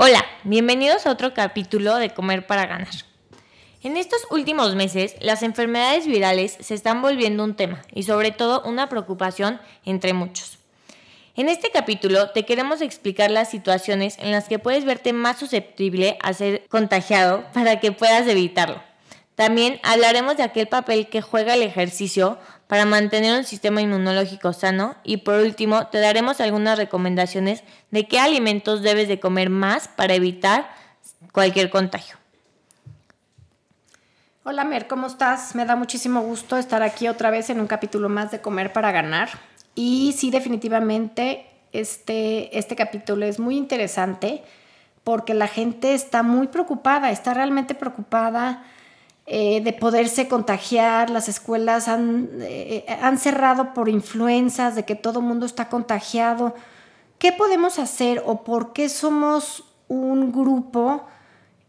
Hola, bienvenidos a otro capítulo de Comer para Ganar. En estos últimos meses, las enfermedades virales se están volviendo un tema y sobre todo una preocupación entre muchos. En este capítulo te queremos explicar las situaciones en las que puedes verte más susceptible a ser contagiado para que puedas evitarlo. También hablaremos de aquel papel que juega el ejercicio para mantener un sistema inmunológico sano y por último te daremos algunas recomendaciones de qué alimentos debes de comer más para evitar cualquier contagio. Hola Mer, ¿cómo estás? Me da muchísimo gusto estar aquí otra vez en un capítulo más de Comer para Ganar. Y sí, definitivamente este, este capítulo es muy interesante porque la gente está muy preocupada, está realmente preocupada eh, de poderse contagiar, las escuelas han, eh, han cerrado por influencias, de que todo mundo está contagiado. ¿Qué podemos hacer o por qué somos un grupo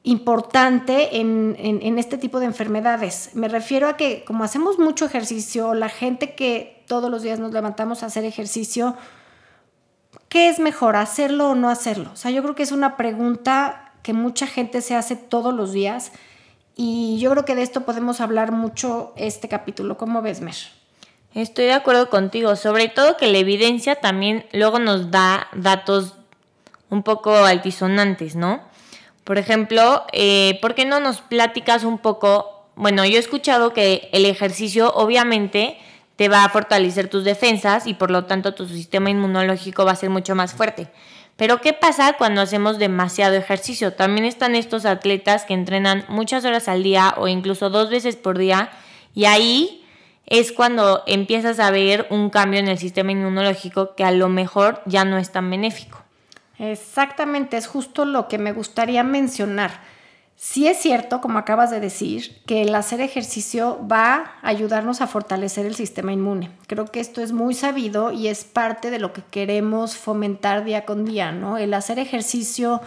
importante en, en, este tipo de enfermedades? Me refiero a que como hacemos mucho ejercicio, la gente que todos los días nos levantamos a hacer ejercicio, ¿qué es mejor, hacerlo o no hacerlo? O sea, yo creo que es una pregunta que mucha gente se hace todos los días y yo creo que de esto podemos hablar mucho este capítulo. ¿Cómo ves, Mer? Estoy de acuerdo contigo, sobre todo que la evidencia también luego nos da datos un poco altisonantes, ¿no? Por ejemplo, eh, ¿por qué no nos platicas un poco? Bueno, yo he escuchado que el ejercicio obviamente te va a fortalecer tus defensas y por lo tanto tu sistema inmunológico va a ser mucho más fuerte. Pero ¿qué pasa cuando hacemos demasiado ejercicio? También están estos atletas que entrenan muchas horas al día o incluso dos veces por día y ahí es cuando empiezas a ver un cambio en el sistema inmunológico que a lo mejor ya no es tan benéfico. Exactamente, es justo lo que me gustaría mencionar. Sí es cierto, como acabas de decir, que el hacer ejercicio va a ayudarnos a fortalecer el sistema inmune. Creo que esto es muy sabido y es parte de lo que queremos fomentar día con día, ¿no? El hacer ejercicio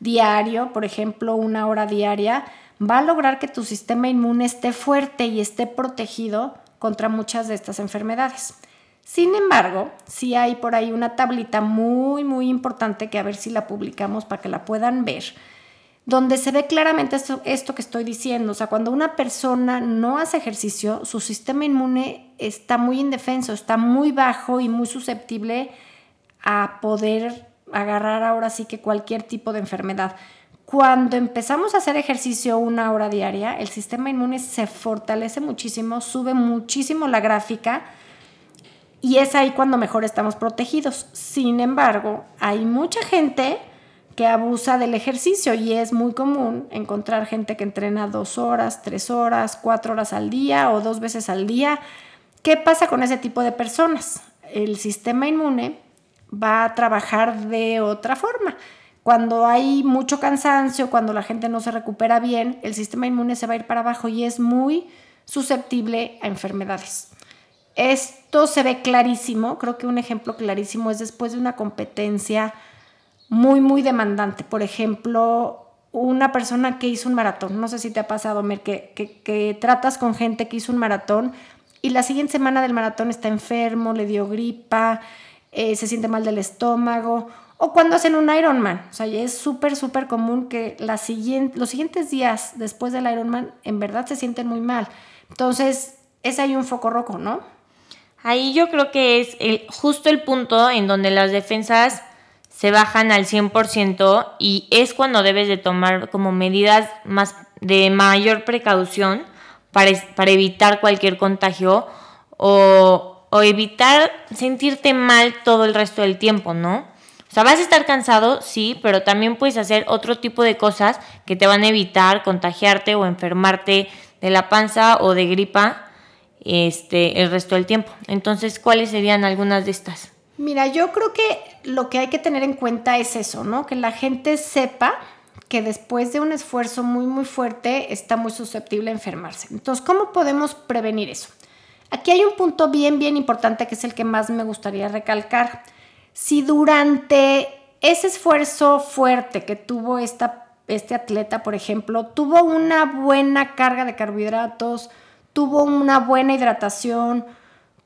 diario, por ejemplo, una hora diaria, va a lograr que tu sistema inmune esté fuerte y esté protegido contra muchas de estas enfermedades. Sin embargo, sí hay por ahí una tablita muy, muy importante que a ver si la publicamos para que la puedan ver donde se ve claramente esto, que estoy diciendo. O sea, cuando una persona no hace ejercicio, su sistema inmune está muy indefenso, está muy bajo y muy susceptible a poder agarrar ahora sí que cualquier tipo de enfermedad. Cuando empezamos a hacer ejercicio una hora diaria, el sistema inmune se fortalece muchísimo, sube muchísimo la gráfica y es ahí cuando mejor estamos protegidos. Sin embargo, hay mucha gente que abusa del ejercicio y es muy común encontrar gente que entrena dos horas, tres horas, cuatro horas al día o dos veces al día. ¿Qué pasa con ese tipo de personas? El sistema inmune va a trabajar de otra forma. Cuando hay mucho cansancio, cuando la gente no se recupera bien, el sistema inmune se va a ir para abajo y es muy susceptible a enfermedades. Esto se ve clarísimo, creo que un ejemplo clarísimo es después de una competencia muy, muy demandante. Por ejemplo, una persona que hizo un maratón, no sé si te ha pasado, Mer, que, que, tratas con gente que hizo un maratón y la siguiente semana del maratón está enfermo, le dio gripa, eh, se siente mal del estómago, o cuando hacen un Ironman. O sea, es súper, súper común que la siguiente, los siguientes días después del Ironman en verdad se sienten muy mal. Entonces, es ahí un foco rojo, ¿no? Ahí yo creo que es el, justo el punto en donde las defensas se bajan al 100% y es cuando debes de tomar como medidas más de mayor precaución para, para evitar cualquier contagio o, o, evitar sentirte mal todo el resto del tiempo, ¿no? O sea, vas a estar cansado, sí, pero también puedes hacer otro tipo de cosas que te van a evitar contagiarte o enfermarte de la panza o de gripa este, el resto del tiempo. Entonces, ¿cuáles serían algunas de estas? Mira, yo creo que lo que hay que tener en cuenta es eso, ¿no? Que la gente sepa que después de un esfuerzo muy, muy fuerte está muy susceptible a enfermarse. Entonces, ¿cómo podemos prevenir eso? Aquí hay un punto bien, bien importante que es el que más me gustaría recalcar. Si durante ese esfuerzo fuerte que tuvo esta, este atleta, por ejemplo, tuvo una buena carga de carbohidratos, tuvo una buena hidratación,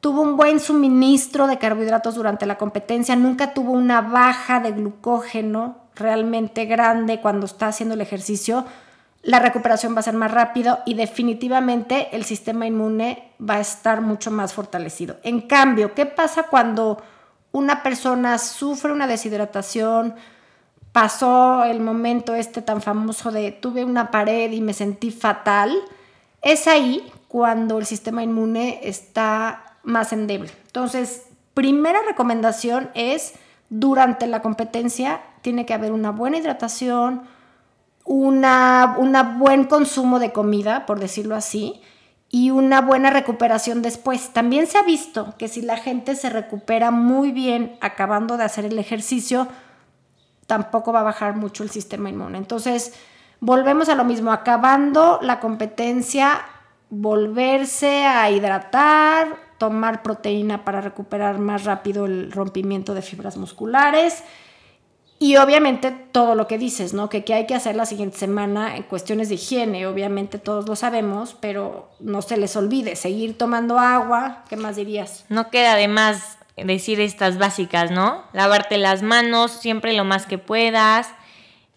tuvo un buen suministro de carbohidratos durante la competencia, nunca tuvo una baja de glucógeno realmente grande cuando está haciendo el ejercicio, la recuperación va a ser más rápido y definitivamente el sistema inmune va a estar mucho más fortalecido. En cambio, ¿qué pasa cuando una persona sufre una deshidratación, pasó el momento este tan famoso de tuve una pared y me sentí fatal? Es ahí cuando el sistema inmune está más endeble. Entonces, primera recomendación es durante la competencia tiene que haber una buena hidratación, una, buen consumo de comida, por decirlo así, y una buena recuperación después. También se ha visto que si la gente se recupera muy bien acabando de hacer el ejercicio, tampoco va a bajar mucho el sistema inmune. Entonces, volvemos a lo mismo, acabando la competencia, volverse a hidratar, tomar proteína para recuperar más rápido el rompimiento de fibras musculares y obviamente todo lo que dices, ¿no? Que hay que hacer la siguiente semana en cuestiones de higiene, obviamente todos lo sabemos, pero no se les olvide, seguir tomando agua, ¿qué más dirías? No queda de más decir estas básicas, ¿no? Lavarte las manos siempre lo más que puedas,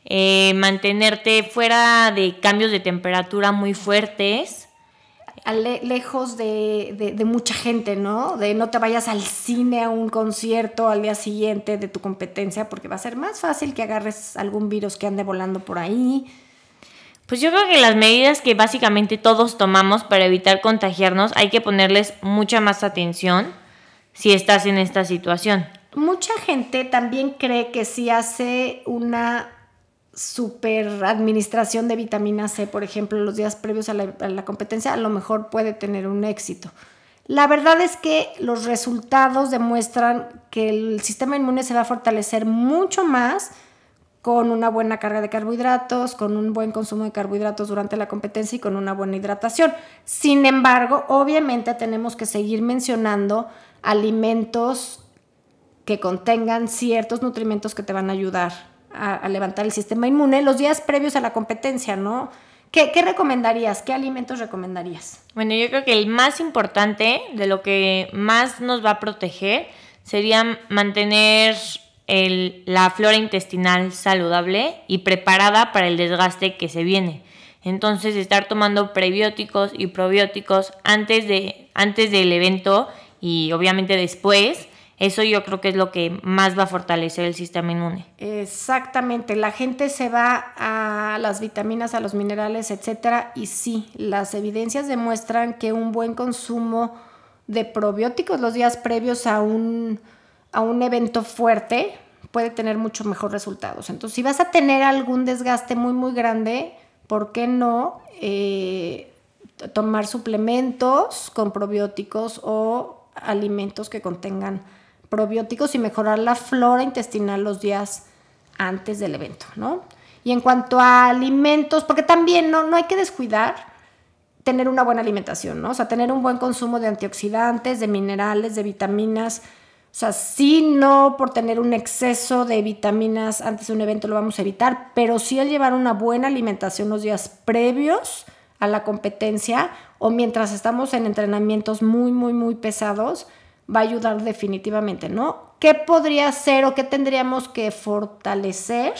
eh, mantenerte fuera de cambios de temperatura muy fuertes, lejos de, mucha gente, ¿no? De no te vayas al cine a un concierto al día siguiente de tu competencia, porque va a ser más fácil que agarres algún virus que ande volando por ahí. Pues yo creo que las medidas que básicamente todos tomamos para evitar contagiarnos hay que ponerles mucha más atención si estás en esta situación. Mucha gente también cree que si hace una super administración de vitamina C, por ejemplo, los días previos a la, competencia, a lo mejor puede tener un éxito. La verdad es que los resultados demuestran que el sistema inmune se va a fortalecer mucho más con una buena carga de carbohidratos, con un buen consumo de carbohidratos durante la competencia y con una buena hidratación. Sin embargo, obviamente tenemos que seguir mencionando alimentos que contengan ciertos nutrimentos que te van a ayudar a, levantar el sistema inmune los días previos a la competencia, ¿no? ¿Qué, recomendarías? ¿Qué alimentos recomendarías? Bueno, yo creo que el más importante, de lo que más nos va a proteger, sería mantener la flora intestinal saludable y preparada para el desgaste que se viene. Entonces, estar tomando prebióticos y probióticos antes, de, antes del evento y obviamente después eso yo creo que es lo que más va a fortalecer el sistema inmune. Exactamente, la gente se va a las vitaminas, a los minerales, etcétera, y sí, las evidencias demuestran que un buen consumo de probióticos los días previos a un, a un evento fuerte puede tener mucho mejor resultados. Entonces, si vas a tener algún desgaste muy, muy grande, ¿por qué no eh, tomar suplementos con probióticos o alimentos que contengan probióticos y mejorar la flora intestinal los días antes del evento, ¿no? Y en cuanto a alimentos, porque también no, no hay que descuidar tener una buena alimentación, ¿no? O sea, tener un buen consumo de antioxidantes, de minerales, de vitaminas. O sea, sí, no por tener un exceso de vitaminas antes de un evento lo vamos a evitar, pero sí el llevar una buena alimentación los días previos a la competencia o mientras estamos en entrenamientos muy, muy, muy pesados, va a ayudar definitivamente, ¿no? ¿Qué podría ser o qué tendríamos que fortalecer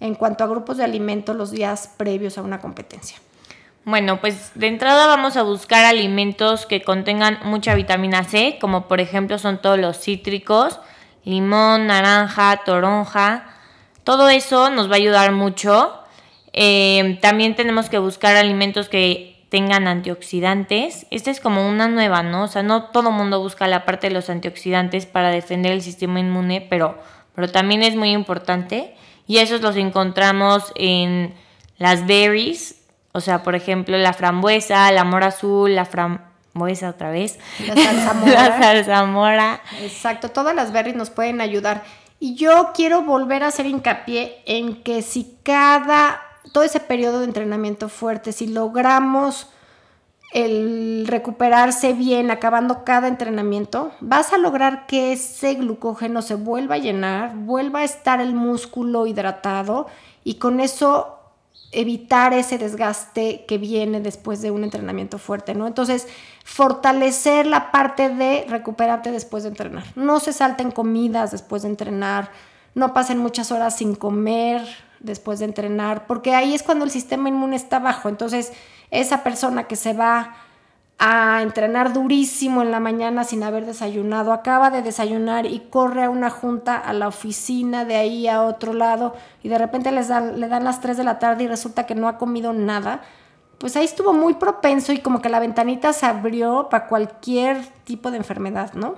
en cuanto a grupos de alimentos los días previos a una competencia? Bueno, pues de entrada vamos a buscar alimentos que contengan mucha vitamina C, como por ejemplo son todos los cítricos, limón, naranja, toronja. Todo eso nos va a ayudar mucho. Eh, también tenemos que buscar alimentos que tengan antioxidantes. Esta es como una nueva, ¿no? O sea, no todo mundo busca la parte de los antioxidantes para defender el sistema inmune, pero, pero también es muy importante. Y esos los encontramos en las berries, o sea, por ejemplo, la frambuesa, la mora azul, la, voy a otra vez. La zarzamora. la zarzamora. Exacto, todas las berries nos pueden ayudar. Y yo quiero volver a hacer hincapié en que si cada, todo ese periodo de entrenamiento fuerte, si logramos el recuperarse bien, acabando cada entrenamiento, vas a lograr que ese glucógeno se vuelva a llenar, vuelva a estar el músculo hidratado y con eso evitar ese desgaste que viene después de un entrenamiento fuerte, ¿no? Entonces, fortalecer la parte de recuperarte después de entrenar. No se salten comidas después de entrenar, no pasen muchas horas sin comer después de entrenar, porque ahí es cuando el sistema inmune está bajo. Entonces, esa persona que se va a entrenar durísimo en la mañana sin haber desayunado, acaba de desayunar y corre a una junta a la oficina de ahí a otro lado y de repente les dan, le dan las 3 de la tarde y resulta que no ha comido nada, pues ahí estuvo muy propenso y como que la ventanita se abrió para cualquier tipo de enfermedad, ¿no?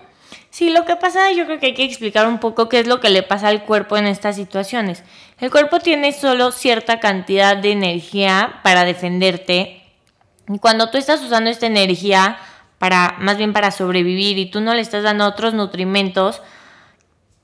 Sí, lo que pasa, yo creo que hay que explicar un poco qué es lo que le pasa al cuerpo en estas situaciones. El cuerpo tiene solo cierta cantidad de energía para defenderte y cuando tú estás usando esta energía para, más bien para sobrevivir y tú no le estás dando otros nutrimentos,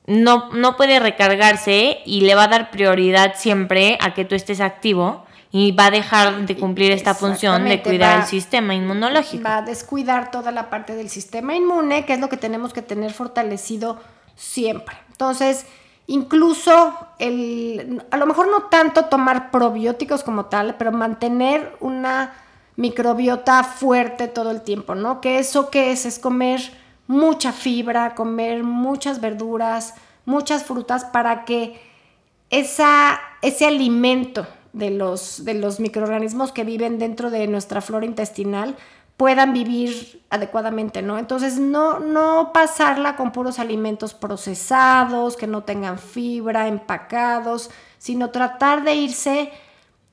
no, no puede recargarse y le va a dar prioridad siempre a que tú estés activo y va a dejar de cumplir esta función de cuidar el sistema inmunológico. Va a descuidar toda la parte del sistema inmune, que es lo que tenemos que tener fortalecido siempre. Entonces, incluso el, a lo mejor no tanto tomar probióticos como tal, pero mantener una microbiota fuerte todo el tiempo, ¿no? Que eso que es es comer mucha fibra, comer muchas verduras, muchas frutas para que esa, ese alimento de los, de los microorganismos que viven dentro de nuestra flora intestinal puedan vivir adecuadamente, ¿no? Entonces, no, no pasarla con puros alimentos procesados, que no tengan fibra, empacados, sino tratar de irse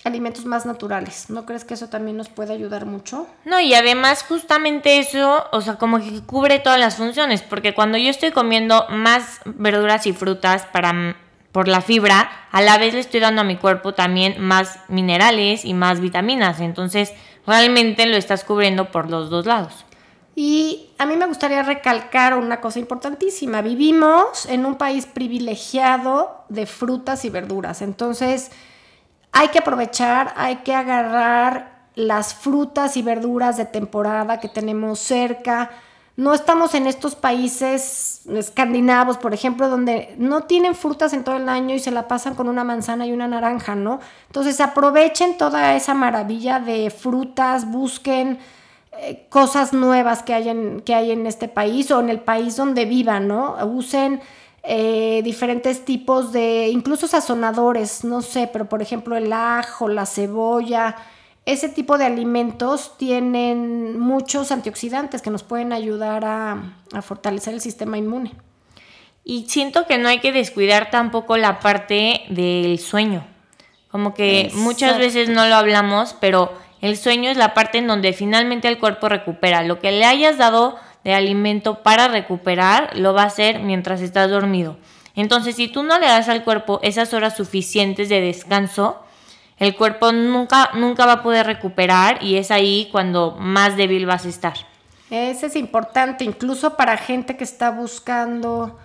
alimentos más naturales. ¿No crees que eso también nos puede ayudar mucho? No, y además justamente eso, o sea, como que cubre todas las funciones, porque cuando yo estoy comiendo más verduras y frutas para por la fibra, a la vez le estoy dando a mi cuerpo también más minerales y más vitaminas, entonces realmente lo estás cubriendo por los dos lados. Y a mí me gustaría recalcar una cosa importantísima. Vivimos en un país privilegiado de frutas y verduras. Entonces, hay que aprovechar, hay que agarrar las frutas y verduras de temporada que tenemos cerca. No estamos en estos países escandinavos, por ejemplo, donde no tienen frutas en todo el año y se la pasan con una manzana y una naranja, ¿no? Entonces aprovechen toda esa maravilla de frutas, busquen eh, cosas nuevas que hay, en, que hay en este país o en el país donde vivan, ¿no? Usen eh, diferentes tipos de, incluso sazonadores, no sé, pero por ejemplo el ajo, la cebolla, ese tipo de alimentos tienen muchos antioxidantes que nos pueden ayudar a, fortalecer el sistema inmune. Y siento que no hay que descuidar tampoco la parte del sueño. Como que muchas veces no lo hablamos, pero el sueño es la parte en donde finalmente el cuerpo recupera. Lo que le hayas dado de alimento para recuperar lo va a hacer mientras estás dormido. Entonces, si tú no le das al cuerpo esas horas suficientes de descanso, el cuerpo nunca, nunca va a poder recuperar y es ahí cuando más débil vas a estar. Eso es importante, incluso para gente que está buscando,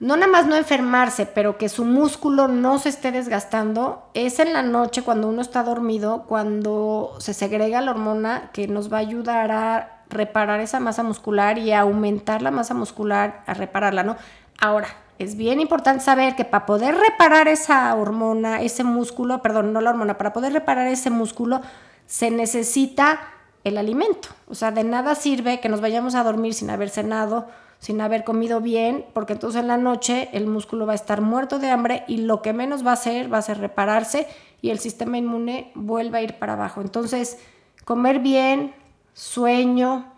no nada más no enfermarse, pero que su músculo no se esté desgastando, es en la noche cuando uno está dormido, cuando se segrega la hormona que nos va a ayudar a reparar esa masa muscular y aumentar la masa muscular, a repararla, ¿no? Ahora, es bien importante saber que para poder reparar esa hormona, ese músculo, perdón, no la hormona, para poder reparar ese músculo, se necesita el alimento. O sea, de nada sirve que nos vayamos a dormir sin haber cenado, sin haber comido bien, porque entonces en la noche el músculo va a estar muerto de hambre y lo que menos va a hacer va a ser repararse y el sistema inmune vuelve a ir para abajo. Entonces, comer bien, sueño,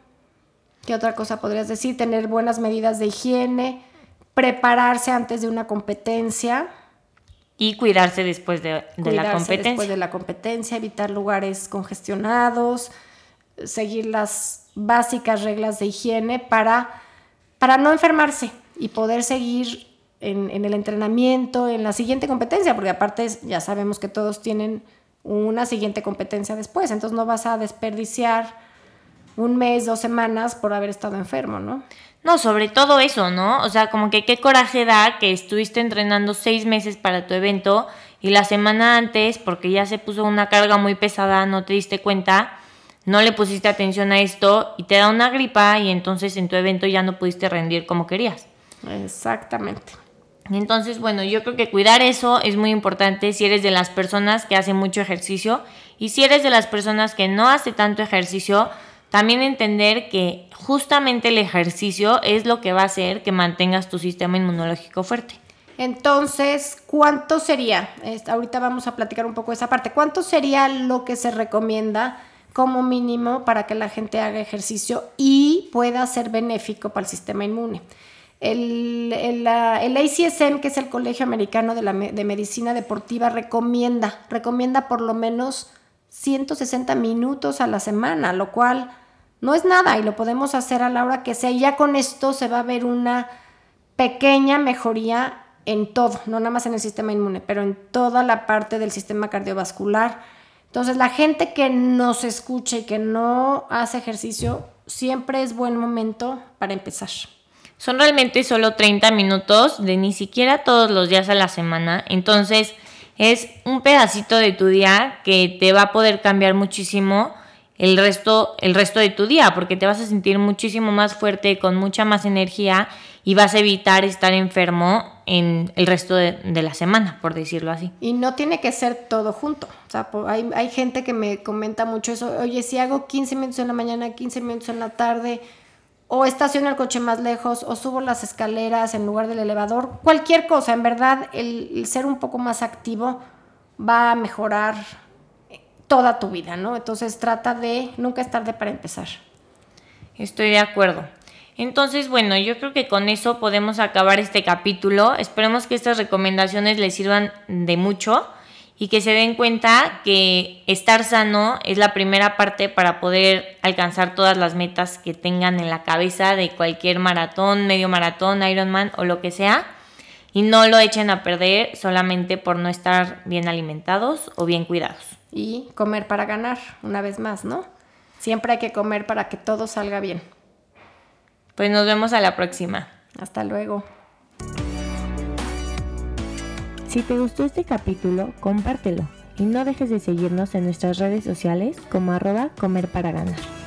¿qué otra cosa podrías decir? Tener buenas medidas de higiene, prepararse antes de una competencia. Y cuidarse después de, la competencia. Después de la competencia, evitar lugares congestionados, seguir las básicas reglas de higiene para, para no enfermarse y poder seguir en, en, el entrenamiento, en la siguiente competencia, porque aparte ya sabemos que todos tienen una siguiente competencia después, entonces no vas a desperdiciar un mes, dos semanas por haber estado enfermo, ¿no? No, sobre todo eso, ¿no? O sea, como que qué coraje da que estuviste entrenando seis meses para tu evento y la semana antes, porque ya se puso una carga muy pesada, no te diste cuenta, no le pusiste atención a esto y te da una gripa y entonces en tu evento ya no pudiste rendir como querías. Exactamente. Entonces, bueno, yo creo que cuidar eso es muy importante si eres de las personas que hacen mucho ejercicio y si eres de las personas que no hace tanto ejercicio, también entender que justamente el ejercicio es lo que va a hacer que mantengas tu sistema inmunológico fuerte. Entonces, ¿cuánto sería? ahorita vamos a platicar un poco de esa parte. ¿Cuánto sería lo que se recomienda como mínimo para que la gente haga ejercicio y pueda ser benéfico para el sistema inmune? El, el, ACSM, que es el Colegio Americano de, la, de Medicina Deportiva, recomienda, recomienda por lo menos 160 minutos a la semana, lo cual no es nada y lo podemos hacer a la hora que sea. Y ya con esto se va a ver una pequeña mejoría en todo, no nada más en el sistema inmune, pero en toda la parte del sistema cardiovascular. Entonces, la gente que nos escucha y que no hace ejercicio, siempre es buen momento para empezar. Son realmente solo 30 minutos de ni siquiera todos los días a la semana. Entonces, es un pedacito de tu día que te va a poder cambiar muchísimo el resto, el resto de tu día, porque te vas a sentir muchísimo más fuerte, con mucha más energía y vas a evitar estar enfermo en el resto de, la semana, por decirlo así. Y no tiene que ser todo junto. O sea, hay, hay gente que me comenta mucho eso. Oye, si hago 15 minutos en la mañana, 15 minutos en la tarde, o estaciono el coche más lejos, o subo las escaleras en lugar del elevador, cualquier cosa, en verdad, el ser un poco más activo va a mejorar toda tu vida, ¿no? Entonces trata de nunca es tarde para empezar. Estoy de acuerdo. Entonces, bueno, yo creo que con eso podemos acabar este capítulo. Esperemos que estas recomendaciones les sirvan de mucho y que se den cuenta que estar sano es la primera parte para poder alcanzar todas las metas que tengan en la cabeza de cualquier maratón, medio maratón, Ironman o lo que sea. Y no lo echen a perder solamente por no estar bien alimentados o bien cuidados y comer para ganar, una vez más, ¿no? Siempre hay que comer para que todo salga bien. Pues nos vemos a la próxima. Hasta luego. Si te gustó este capítulo, compártelo y no dejes de seguirnos en nuestras redes sociales como arroba comer para ganar.